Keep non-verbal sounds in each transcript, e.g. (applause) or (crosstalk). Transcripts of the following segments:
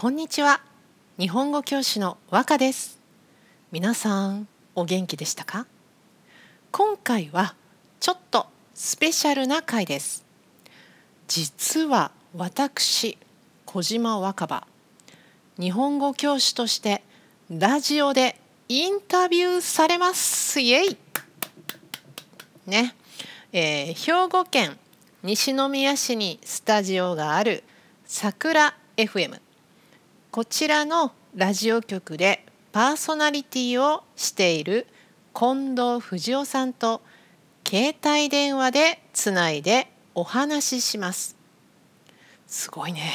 こんにちは。日本語教師の和歌です。皆さんお元気でしたか？今回はちょっとスペシャルな回です。実は私小島若葉日本語教師としてラジオでインタビューされます。イエイ！ね、えー、兵庫県西宮市にスタジオがある桜 FM こちらのラジオ局でパーソナリティをしている近藤藤夫さんと携帯電話でつないでお話しします。すごいね。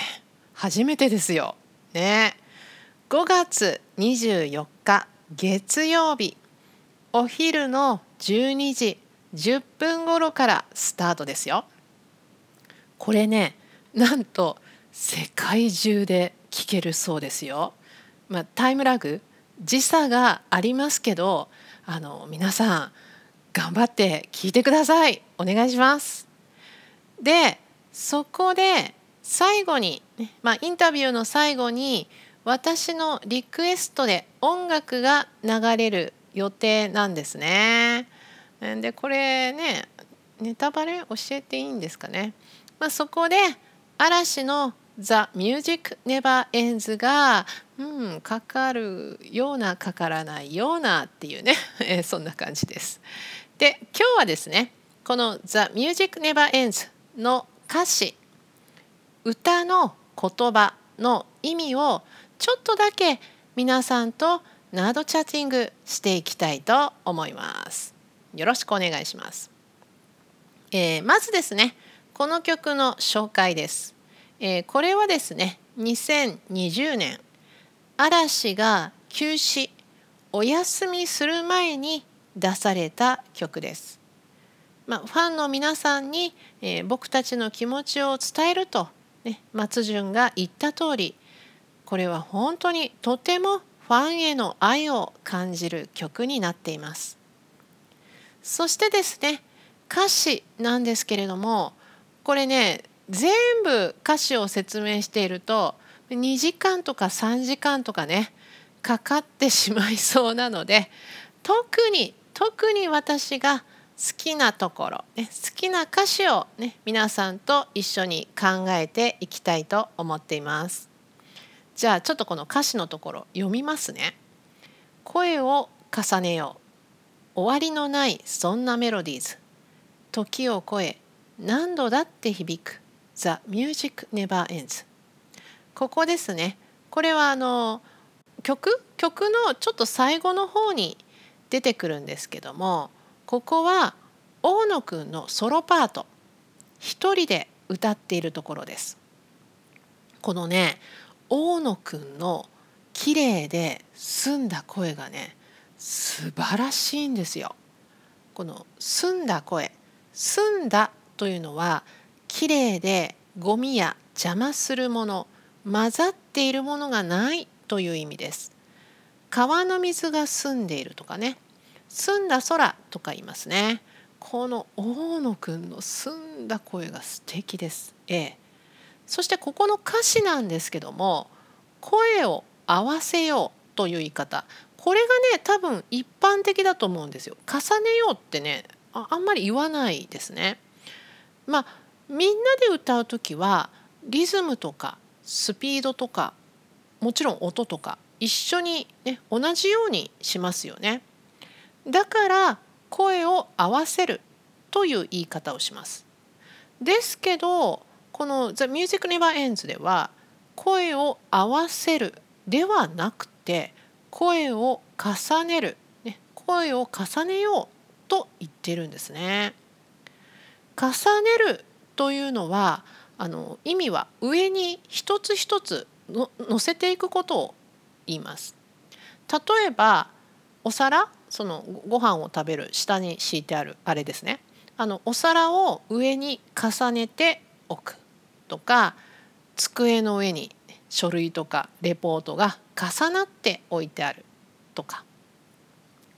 初めてですよ。ね。5月24日月曜日お昼の12時10分頃からスタートですよ。これねなんと世界中で聞けるそうですよ。まあ、タイムラグ時差がありますけどあの皆さん頑張って聞いてくださいお願いします。でそこで最後に、まあ、インタビューの最後に私のリクエストで音楽が流れる予定なんですね。でこれねネタバレ教えていいんですかね。まあ、そこで嵐の The Music Never Ends が、うん、かかるようなかからないようなっていうね (laughs) そんな感じです。で今日はですねこの The Music Never Ends の歌詞歌の言葉の意味をちょっとだけ皆さんとナードチャッティングしていきたいと思います。よろしくお願いします。えー、まずですねこの曲の紹介です。えー、これはですね2020年嵐が休止お休みする前に出された曲です。まあ、ファンの皆さんに、えー、僕たちの気持ちを伝えると、ね、松潤が言った通りこれは本当にとてもファンへの愛を感じる曲になっています。そしてですね歌詞なんですけれどもこれね全部歌詞を説明していると2時間とか3時間とかねかかってしまいそうなので特に特に私が好きなところ、ね、好きな歌詞を、ね、皆さんと一緒に考えていきたいと思っています。じゃあちょっとこの歌詞のところ読みますね。声を重ねよう終わりのないそんなメロディーズ時を超え何度だって響く The Music Never Ends. ここですね。これはあの曲？曲のちょっと最後の方に出てくるんですけどもここは大野くんのソロパート。一人で歌っているところです。このね大野くんの綺麗で澄んだ声がね素晴らしいんですよ。この澄んだ声。澄んだというのはきれいでゴミや邪魔するもの混ざっているものがないという意味です。川の水が澄んでいるとかね。澄んだ空とか言いますね。この大野くんの澄んだ声が素敵です、ええ、そしてここの歌詞なんですけども声を合わせようという言い方。これがね多分一般的だと思うんですよ。重ねようってねああんまり言わないですね。まあみんなで歌う時はリズムとかスピードとかもちろん音とか一緒に、ね、同じようにしますよね。だから声を合わせるという言い方をします。ですけどこの「The Music Never Ends」では声を合わせるではなくて声を重ねる、ね、声を重ねようと言ってるんですね。重ねるというのはあの意味は上に一つ一つの乗せていくことを言います。例えばお皿そのご飯を食べる下に敷いてあるあれですねあのお皿を上に重ねておくとか机の上に書類とかレポートが重なって置いてあるとか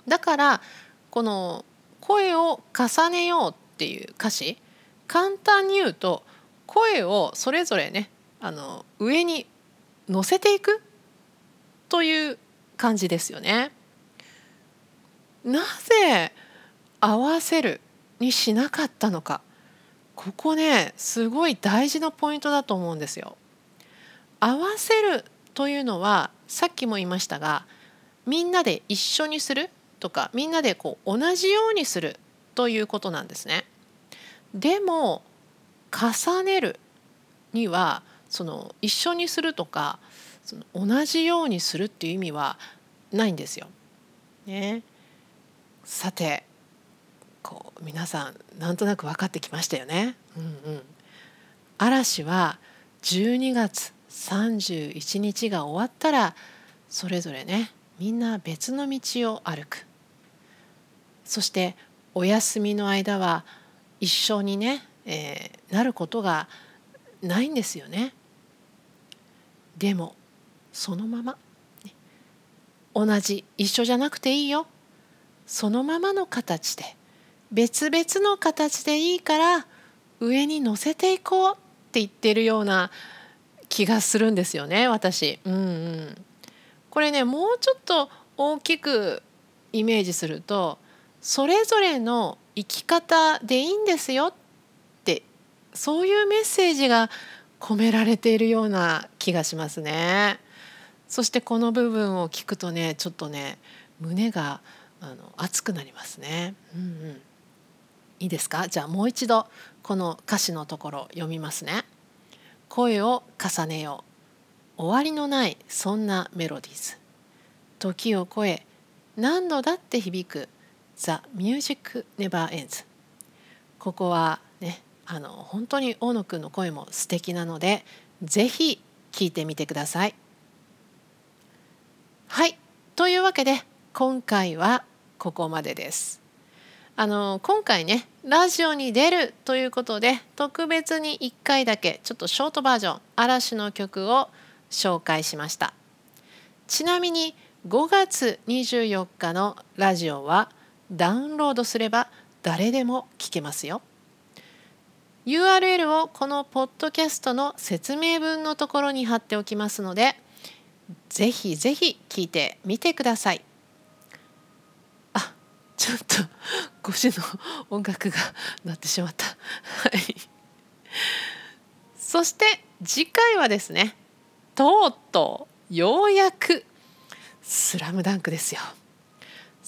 だからこの声を重ねようっていう歌詞簡単に言うと声をそれぞれねあの上に乗せていくという感じですよね。なぜ合わせるにしなかったのかここねすごい大事なポイントだと思うんですよ。合わせるというのはさっきも言いましたがみんなで一緒にするとかみんなでこう同じようにするということなんですね。でも重ねるにはその一緒にするとかその同じようにするっていう意味はないんですよ。ね、さてこう皆さんなんとなく分かってきましたよね。うんうん、嵐は12月31日が終わったらそれぞれねみんな別の道を歩くそしてお休みの間は一緒にね、えー、なることがないんですよね。でもそのまま、同じ一緒じゃなくていいよそのままの形で別々の形でいいから上に乗せていこうって言ってるような気がするんですよね私。うんうん、これねもうちょっと大きくイメージするとそれぞれの生き方でいいんですよってそういうメッセージが込められているような気がしますね。そしてこの部分を聞くとねちょっとね胸があの熱くなりますね。うんうん、いいですか？じゃあもう一度この歌詞のところ読みますね。声を重ねよう終わりのないそんなメロディーズ時を超え何度だって響く The Music Never Ends ここはねあの本当に大野くんの声も素敵なのでぜひ聴いてみてください。はいというわけで今回はここまでです。あの今回ねラジオに出るということで特別に1回だけちょっとショートバージョン嵐の曲を紹介しましたちなみに5月24日のラジオはダウンロードすれば誰でも聞けますよ URL をこのポッドキャストの説明文のところに貼っておきますのでぜひぜひ聞いてみてくださいあちょっと腰の音楽が鳴ってしまった。はい。そして次回はですね、とうとうようやくスラムダンクですよ。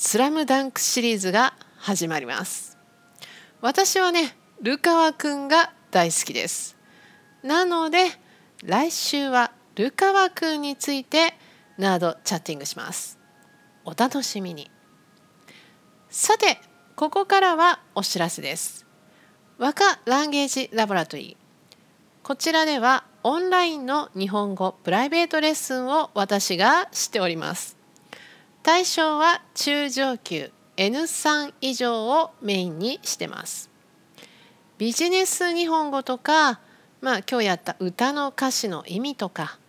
スラムダンクシリーズが始まります。私はね、ルカワくんが大好きです。なので来週はルカワくんについてナードチャッティングします。お楽しみに。さてここからはお知らせです和歌ランゲージラボラトリーこちらではオンラインの日本語プライベートレッスンを私がしております対象は中上級 N3 以上をメインにしてます。ビジネス日本語とかまあ今日やった歌の歌詞の意味とか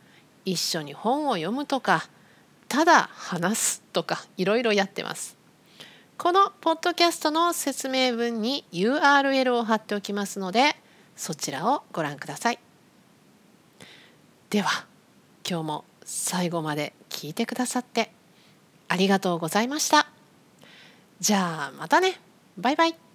一緒に本を読むとかただ話すとかいろいろやってます。このポッドキャストの説明文に URL を貼っておきますのでそちらをご覧ください。では今日も最後まで聞いてくださってありがとうございました。じゃあまたね。バイバイ。